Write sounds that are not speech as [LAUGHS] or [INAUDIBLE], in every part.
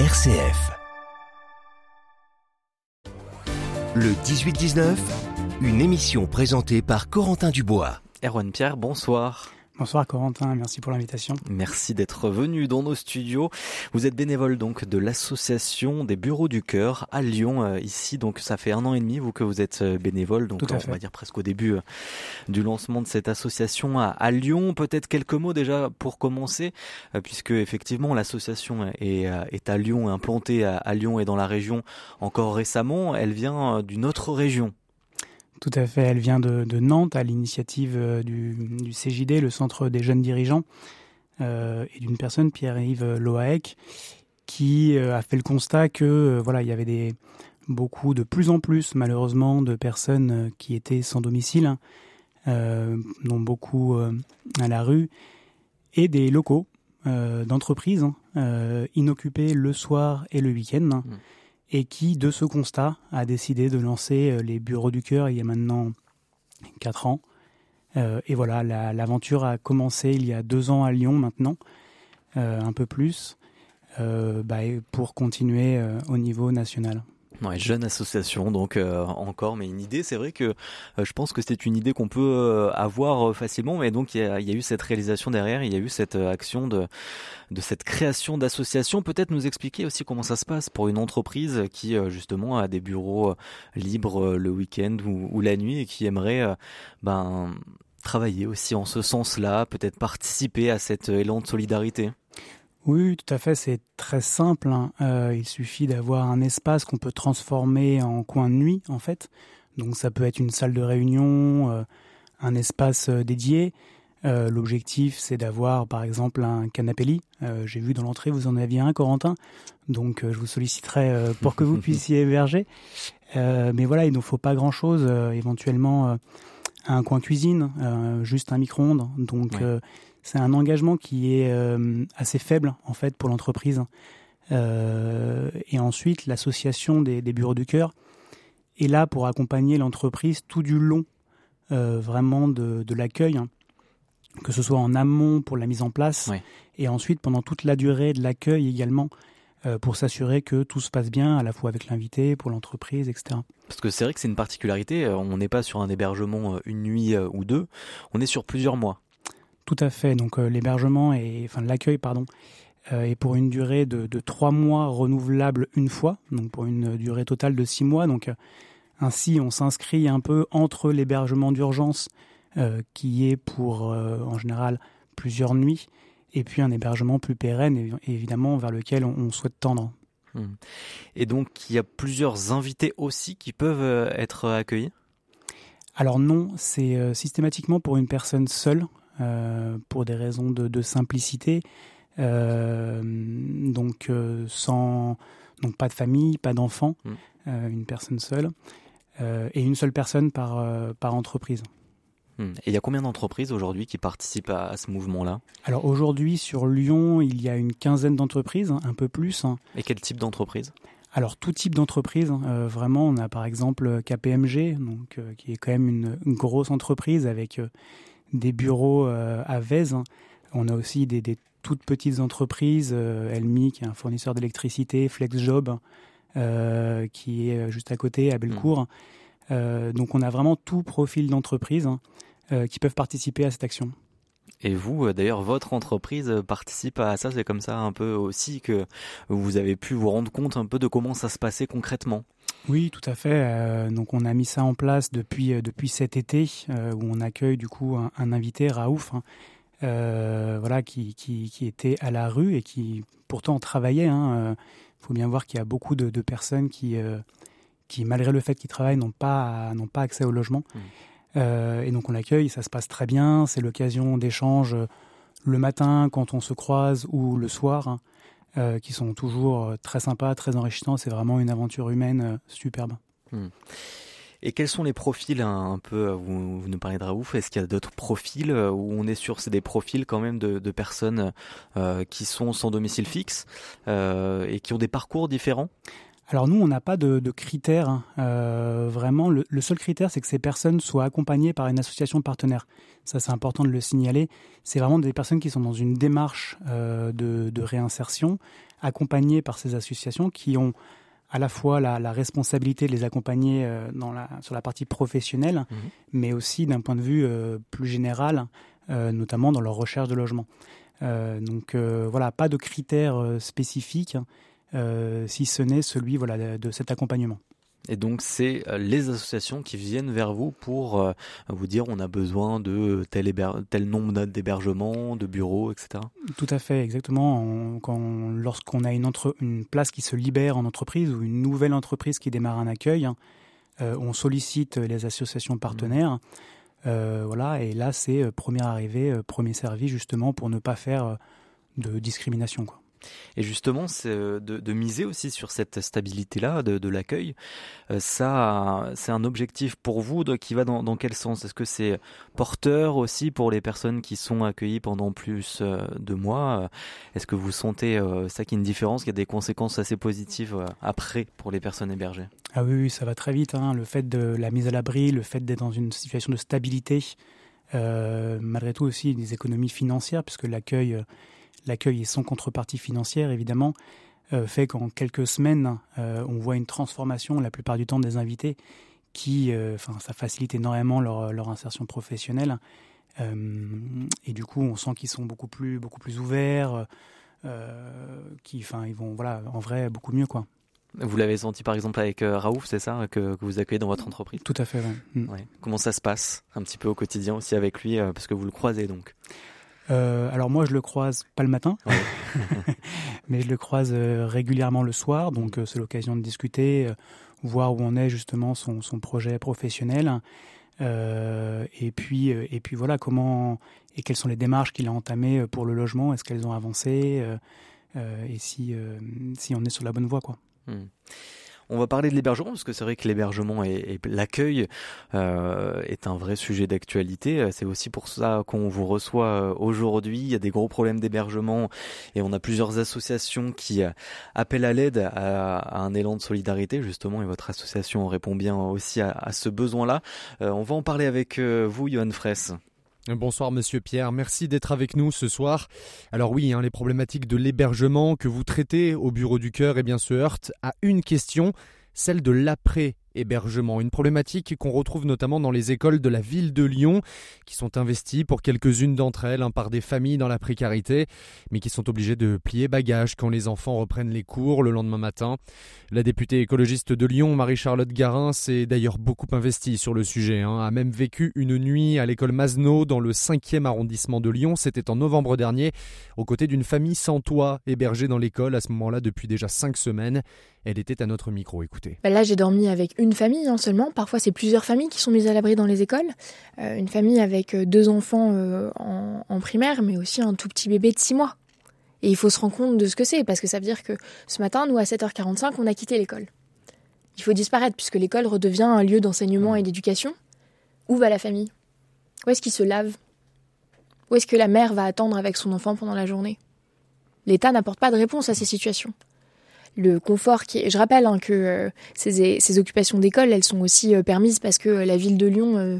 RCF. Le 18-19, une émission présentée par Corentin Dubois. Erwan Pierre, bonsoir. Bonsoir Corentin, merci pour l'invitation. Merci d'être venu dans nos studios. Vous êtes bénévole donc de l'association des bureaux du cœur à Lyon euh, ici donc ça fait un an et demi vous que vous êtes euh, bénévole donc on va dire presque au début euh, du lancement de cette association à, Lyon. Peut-être quelques mots déjà pour commencer puisque effectivement l'association est, est à Lyon implantée à Lyon et dans la région encore récemment. Elle vient d'une autre région tout à fait. Elle vient de, Nantes à l'initiative euh, du, CJD, le Centre des jeunes dirigeants, euh, et d'une personne, Pierre-Yves Loaec, qui euh, a fait le constat que voilà, il y avait des beaucoup de plus en plus malheureusement de personnes qui étaient sans domicile, dont beaucoup à la rue, et des locaux d'entreprises inoccupés le soir et le week-end. Mmh et qui, de ce constat, a décidé de lancer euh, les Bureaux du Cœur il y a maintenant 4 ans. Euh, et voilà, l'aventure a commencé il y a deux ans à Lyon maintenant, euh, un peu plus, bah, pour continuer au niveau national. Ouais, jeune association, donc euh, encore, mais une idée. C'est vrai que euh, je pense que c'est une idée qu'on peut euh, avoir facilement, mais donc il y, a, eu cette réalisation derrière, il y a eu cette action de, de cette création d'association. Peut-être nous expliquer aussi comment ça se passe pour une entreprise qui justement a des bureaux libres le week-end ou, ou, la nuit et qui aimerait ben travailler aussi en ce sens-là, peut-être participer à cet élan de solidarité. Oui, tout à fait, c'est très simple. Hein. Euh, il suffit d'avoir un espace qu'on peut transformer en coin de nuit, en fait. Donc ça peut être une salle de réunion, euh, un espace euh, dédié. L'objectif, c'est d'avoir, par exemple, un canapé lit. J'ai vu dans l'entrée, vous en aviez un, Corentin. Donc je vous solliciterai pour que vous [LAUGHS] puissiez héberger. mais voilà, il ne faut pas grand-chose. éventuellement, un coin cuisine, juste un micro-ondes. Donc c'est un engagement qui est euh, assez faible en fait pour l'entreprise. Euh, et ensuite, l'association des, bureaux du cœur est là pour accompagner l'entreprise tout du long, euh, vraiment de, l'accueil, hein. que ce soit en amont pour la mise en place, et ensuite pendant toute la durée de l'accueil également, pour s'assurer que tout se passe bien, à la fois avec l'invité, pour l'entreprise, etc. Parce que c'est vrai que c'est une particularité, on n'est pas sur un hébergement une nuit ou deux, on est sur plusieurs mois. Tout à fait. Donc euh, l'hébergement et enfin l'accueil pardon euh, est pour une durée de, trois mois renouvelable une fois, donc pour une durée totale de six mois. Donc euh, ainsi on s'inscrit un peu entre l'hébergement d'urgence qui est pour en général plusieurs nuits et puis un hébergement plus pérenne évidemment vers lequel on, souhaite tendre. Mmh. Et donc il y a plusieurs invités aussi qui peuvent être accueillis? Alors non, c'est systématiquement pour une personne seule. Euh, pour des raisons de, simplicité. Euh, donc euh, sans donc pas de famille, pas d'enfants, mm. une personne seule et une seule personne par par entreprise. Mm. Et il y a combien d'entreprises aujourd'hui qui participent à, ce mouvement-là? Alors aujourd'hui sur Lyon, il y a une quinzaine d'entreprises, un peu plus. Et quel type d'entreprise? Alors tout type d'entreprise, vraiment, on a par exemple KPMG, donc qui est quand même une, une grosse entreprise avec des bureaux euh, à Vèze. On a aussi des, toutes petites entreprises, euh, Elmi qui est un fournisseur d'électricité, FlexJob euh, qui est juste à côté à Bellecour. Mmh. donc on a vraiment tout profil d'entreprise hein, qui peuvent participer à cette action. Et vous, d'ailleurs, votre entreprise participe à ça. C'est comme ça un peu aussi que vous avez pu vous rendre compte un peu de comment ça se passait concrètement. Oui, tout à fait. Euh, donc on a mis ça en place depuis euh, depuis cet été euh, où on accueille du coup un, invité Raouf, hein, voilà qui, qui, qui était à la rue et qui pourtant travaillait. Il hein, faut bien voir qu'il y a beaucoup de, personnes qui qui malgré le fait qu'ils travaillent n'ont pas n'ont pas accès au logement. Mmh. Et donc on l'accueille, ça se passe très bien. C'est l'occasion d'échanges le matin quand on se croise ou le soir. Hein. Euh, qui sont toujours euh, très sympas, très enrichissants. C'est vraiment une aventure humaine euh, superbe. Hmm. Et quels sont les profils hein, un peu vous, nous parlez de Raouf. Est-ce qu'il y a d'autres profils où on est sûr c'est des profils quand même de personnes qui sont sans domicile fixe et qui ont des parcours différents? Alors nous, on n'a pas de, critères. Hein. Euh, vraiment, le, seul critère, c'est que ces personnes soient accompagnées par une association partenaire. Ça, c'est important de le signaler. C'est vraiment des personnes qui sont dans une démarche euh, de, réinsertion, accompagnées par ces associations qui ont à la fois la, responsabilité de les accompagner euh, dans la, sur la partie professionnelle, mmh. mais aussi d'un point de vue plus général, notamment dans leur recherche de logement. donc voilà, pas de critères spécifiques. Euh, si ce n'est celui voilà, de cet accompagnement. Et donc c'est euh, les associations qui viennent vers vous pour euh, vous dire on a besoin de tel, tel nombre d'hébergements, de bureaux, etc. Tout à fait, exactement. lorsqu'on a une, une, place qui se libère en entreprise ou une nouvelle entreprise qui démarre un accueil, hein, on sollicite les associations partenaires. voilà, et là c'est première arrivée, premier servi justement pour ne pas faire de discrimination. Quoi. Et justement, euh, de, miser aussi sur cette stabilité-là de, l'accueil. Euh, ça, c'est un objectif pour vous qui va dans, quel sens? Est-ce que c'est porteur aussi pour les personnes qui sont accueillies pendant plus euh, de mois? Est-ce que vous sentez ça qui est une différence, qu'il y a des conséquences assez positives après pour les personnes hébergées? Ah oui, ça va très vite. Hein. Le fait de la mise à l'abri, le fait d'être dans une situation de stabilité, malgré tout aussi des économies financières, puisque l'accueil l'accueil et sans contrepartie financière évidemment, euh, fait qu'en quelques semaines, euh, on voit une transformation la plupart du temps des invités qui, euh, enfin, ça facilite énormément leur, leur insertion professionnelle. et du coup, on sent qu'ils sont beaucoup plus, beaucoup plus ouverts, qui, enfin, ils vont, voilà, en vrai, beaucoup mieux, quoi. Vous l'avez senti par exemple avec Raouf, c'est ça, que, que, vous accueillez dans votre entreprise? Tout à fait, oui. Mm. Comment ça se passe un petit peu au quotidien aussi avec lui, parce que vous le croisez donc? Euh, alors moi, je le croise pas le matin, [LAUGHS] mais je le croise euh, régulièrement le soir. Donc euh, c'est l'occasion de discuter, voir où on est justement son, son projet professionnel. et puis et puis voilà comment et quelles sont les démarches qu'il a entamées pour le logement? Est-ce qu'elles ont avancé? Et si si on est sur la bonne voie quoi. Hmm. On va parler de l'hébergement parce que c'est vrai que l'hébergement et, l'accueil euh, est un vrai sujet d'actualité. C'est aussi pour ça qu'on vous reçoit euh, aujourd'hui. Il y a des gros problèmes d'hébergement et on a plusieurs associations qui euh, appellent à l'aide à, un élan de solidarité justement et votre association répond bien aussi à, ce besoin-là. on va en parler avec vous, Johan Fraisse. Bonsoir Monsieur Pierre, merci d'être avec nous ce soir. Alors oui, hein, les problématiques de l'hébergement que vous traitez au Bureau du Cœur eh bien, se heurtent à une question, celle de l'après hébergement, une problématique qu'on retrouve notamment dans les écoles de la ville de Lyon, qui sont investies pour quelques-unes d'entre elles hein, par des familles dans la précarité, mais qui sont obligées de plier bagages quand les enfants reprennent les cours le lendemain matin. La députée écologiste de Lyon, Marie-Charlotte Garin, s'est d'ailleurs beaucoup investie sur le sujet, hein, a même vécu une nuit à l'école Masneau dans le 5e arrondissement de Lyon, c'était en novembre dernier, aux côtés d'une famille sans toit hébergée dans l'école à ce moment-là depuis déjà cinq semaines. Elle était à notre micro, écoutez. Bah là, j'ai dormi avec une famille hein, seulement. Parfois, c'est plusieurs familles qui sont mises à l'abri dans les écoles. Euh, une famille avec euh, deux enfants euh, en, primaire, mais aussi un tout petit bébé de six mois. Et il faut se rendre compte de ce que c'est, parce que ça veut dire que ce matin, nous, à 7h45, on a quitté l'école. Il faut disparaître, puisque l'école redevient un lieu d'enseignement et d'éducation. Où va la famille? Où est-ce qu'il se lave Où est-ce que la mère va attendre avec son enfant pendant la journée? L'État n'apporte pas de réponse à ces situations le confort qui je rappelle hein, que euh, ces, occupations d'école elles sont aussi euh, permises parce que la ville de Lyon euh,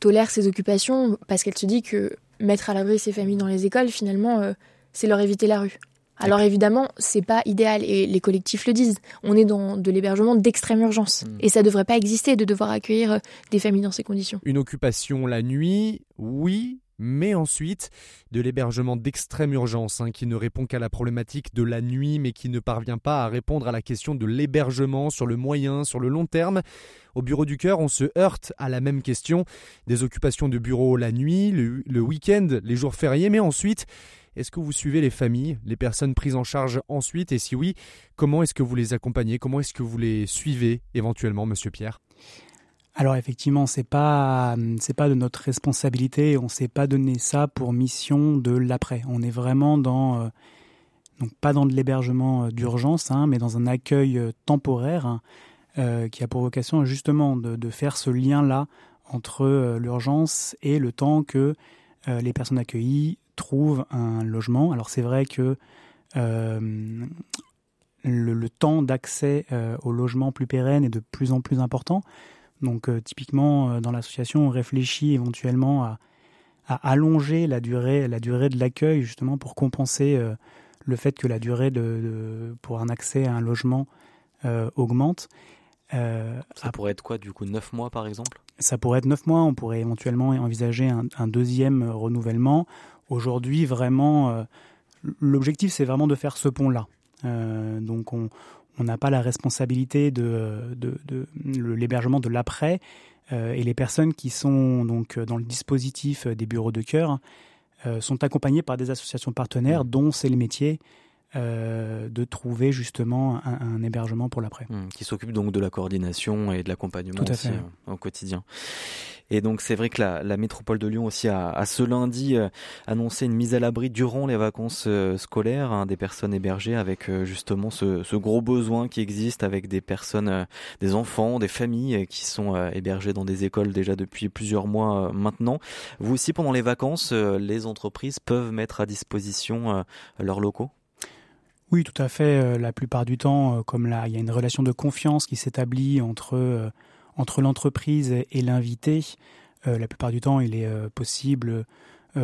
tolère ces occupations parce qu'elle se dit que mettre à l'abri ces familles dans les écoles finalement c'est leur éviter la rue alors évidemment, c'est pas idéal et les collectifs le disent. On est dans de l'hébergement d'extrême urgence hmm. et ça devrait pas exister de devoir accueillir des familles dans ces conditions. Une occupation la nuit, oui, mais ensuite de l'hébergement d'extrême urgence hein, qui ne répond qu'à la problématique de la nuit mais qui ne parvient pas à répondre à la question de l'hébergement sur le moyen, sur le long terme. Au bureau du cœur, on se heurte à la même question, des occupations de bureau la nuit, le, le week-end, les jours fériés, mais ensuite, est-ce que vous suivez les familles, les personnes prises en charge ensuite? Et si oui, comment est-ce que vous les accompagnez? Comment est-ce que vous les suivez éventuellement, monsieur Pierre? Alors effectivement, c'est pas pas de notre responsabilité. On s'est pas donné ça pour mission de l'après. On est vraiment dans euh, donc pas dans de l'hébergement euh, d'urgence, hein, mais dans un accueil euh, temporaire hein, qui a pour vocation justement de, faire ce lien là entre l'urgence et le temps que les personnes accueillies trouvent un logement. Alors c'est vrai que le, temps d'accès au logement plus pérenne est de plus en plus important. Donc typiquement dans l'association on réfléchit éventuellement à, allonger la durée, la durée de l'accueil justement pour compenser le fait que la durée de, pour un accès à un logement augmente. ça pourrait être quoi du coup 9 mois par exemple? Ça pourrait être neuf mois, on pourrait éventuellement envisager un, deuxième renouvellement. Aujourd'hui, vraiment, euh, l'objectif, c'est vraiment de faire ce pont-là. Euh, donc, on n'a pas la responsabilité de, de, l'hébergement de l'après. Euh, et les personnes qui sont donc dans le dispositif des bureaux de cœur sont accompagnées par des associations partenaires, mmh. dont c'est le métier. Euh, de trouver justement un, hébergement pour l'après. Mmh, qui s'occupe donc de la coordination et de l'accompagnement aussi euh, au quotidien. Et donc c'est vrai que la, métropole de Lyon aussi a, ce lundi euh, annoncé une mise à l'abri durant les vacances scolaires hein, des personnes hébergées avec justement ce, gros besoin qui existe avec des personnes, des enfants, des familles qui sont hébergées dans des écoles déjà depuis plusieurs mois maintenant. Vous aussi pendant les vacances, les entreprises peuvent mettre à disposition leurs locaux? Oui, tout à fait. Euh, la plupart du temps, euh, comme là, il y a une relation de confiance qui s'établit entre, euh, entre l'entreprise et l'invité. la plupart du temps, il est possible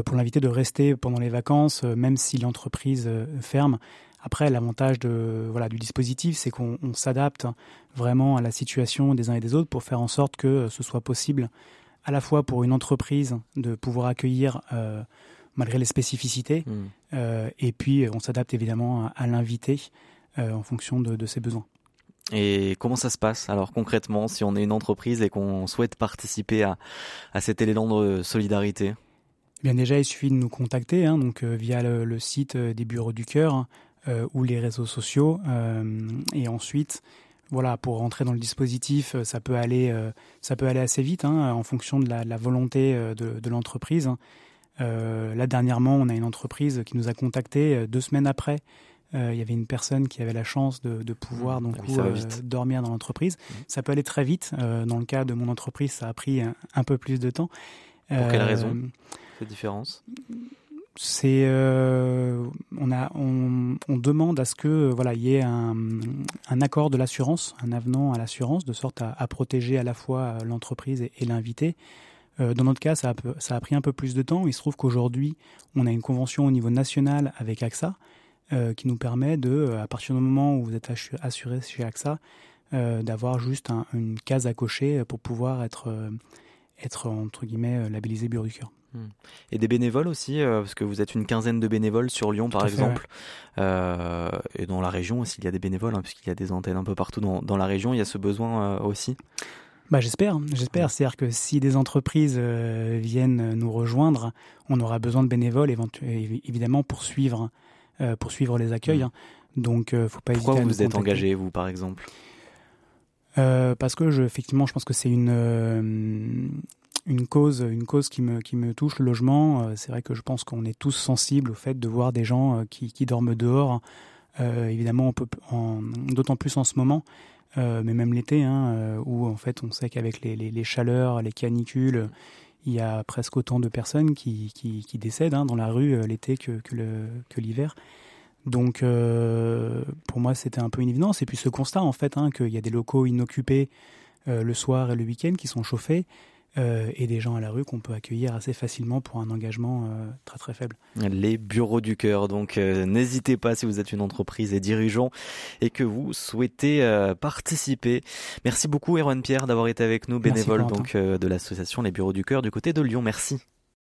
pour l'invité de rester pendant les vacances, même si l'entreprise ferme. Après, l'avantage de, voilà, du dispositif, c'est qu'on s'adapte vraiment à la situation des uns et des autres pour faire en sorte que ce soit possible à la fois pour une entreprise de pouvoir accueillir malgré les spécificités. Hmm. Euh, et puis, on s'adapte évidemment à, l'invité euh, en fonction de, ses besoins. Et comment ça se passe alors concrètement si on est une entreprise et qu'on souhaite participer à, à cet élan de solidarité? Eh Bien déjà, il suffit de nous contacter hein, donc euh, via le, site des bureaux du cœur ou les réseaux sociaux. et ensuite, voilà, pour rentrer dans le dispositif, ça peut aller, ça peut aller assez vite hein, en fonction de la, volonté de, de l'entreprise. Euh, là, dernièrement, on a une entreprise qui nous a contactés euh, deux semaines après. Euh, il y avait une personne qui avait la chance de, pouvoir mmh. donc dormir dans l'entreprise. Mmh. Ça peut aller très vite. dans le cas de mon entreprise, ça a pris un, peu plus de temps. Pour quelle raison cette différence? C'est on a on, demande à ce que voilà il y ait un, accord de l'assurance, un avenant à l'assurance de sorte à, protéger à la fois l'entreprise et l'invité. Euh, dans notre cas, ça a, pris un peu plus de temps. Il se trouve qu'aujourd'hui, on a une convention au niveau national avec AXA euh, qui nous permet de, euh, à partir du moment où vous êtes assuré chez AXA, d'avoir juste une case à cocher pour pouvoir être, être entre guillemets, labellisé Bureau du Cœur. Et des bénévoles aussi, parce que vous êtes une quinzaine de bénévoles sur Lyon par exemple, et dans la région aussi il y a des bénévoles, hein, puisqu'il y a des antennes un peu partout dans, dans la région, il y a ce besoin aussi? Bah, j'espère, j'espère. C'est-à-dire que si des entreprises euh, viennent nous rejoindre, on aura besoin de bénévoles évidemment pour suivre, euh, pour suivre les accueils. Mmh. Hein. Donc, euh, faut pas Pourquoi hésiter à vous êtes engagé, vous, par exemple? Parce que, je, effectivement, je pense que c'est une une cause, une cause qui me qui me touche le logement. c'est vrai que je pense qu'on est tous sensibles au fait de voir des gens qui, qui dorment dehors. évidemment, d'autant plus en ce moment. Euh, mais même l'été, hein, euh, où en fait on sait qu'avec les, les, les, chaleurs, les canicules, il y a presque autant de personnes qui, qui, qui décèdent hein, dans la rue euh, l'été que, que l'hiver. Donc pour moi c'était un peu une évidence. Et puis ce constat en fait hein, qu'il y a des locaux inoccupés le soir et le week-end qui sont chauffés euh, et des gens à la rue qu'on peut accueillir assez facilement pour un engagement euh, très très faible. Les bureaux du cœur, donc euh, n'hésitez pas si vous êtes une entreprise et dirigeant et que vous souhaitez participer. Merci beaucoup Erwan Pierre d'avoir été avec nous, bénévole donc de l'association Les Bureaux du cœur du côté de Lyon. Merci.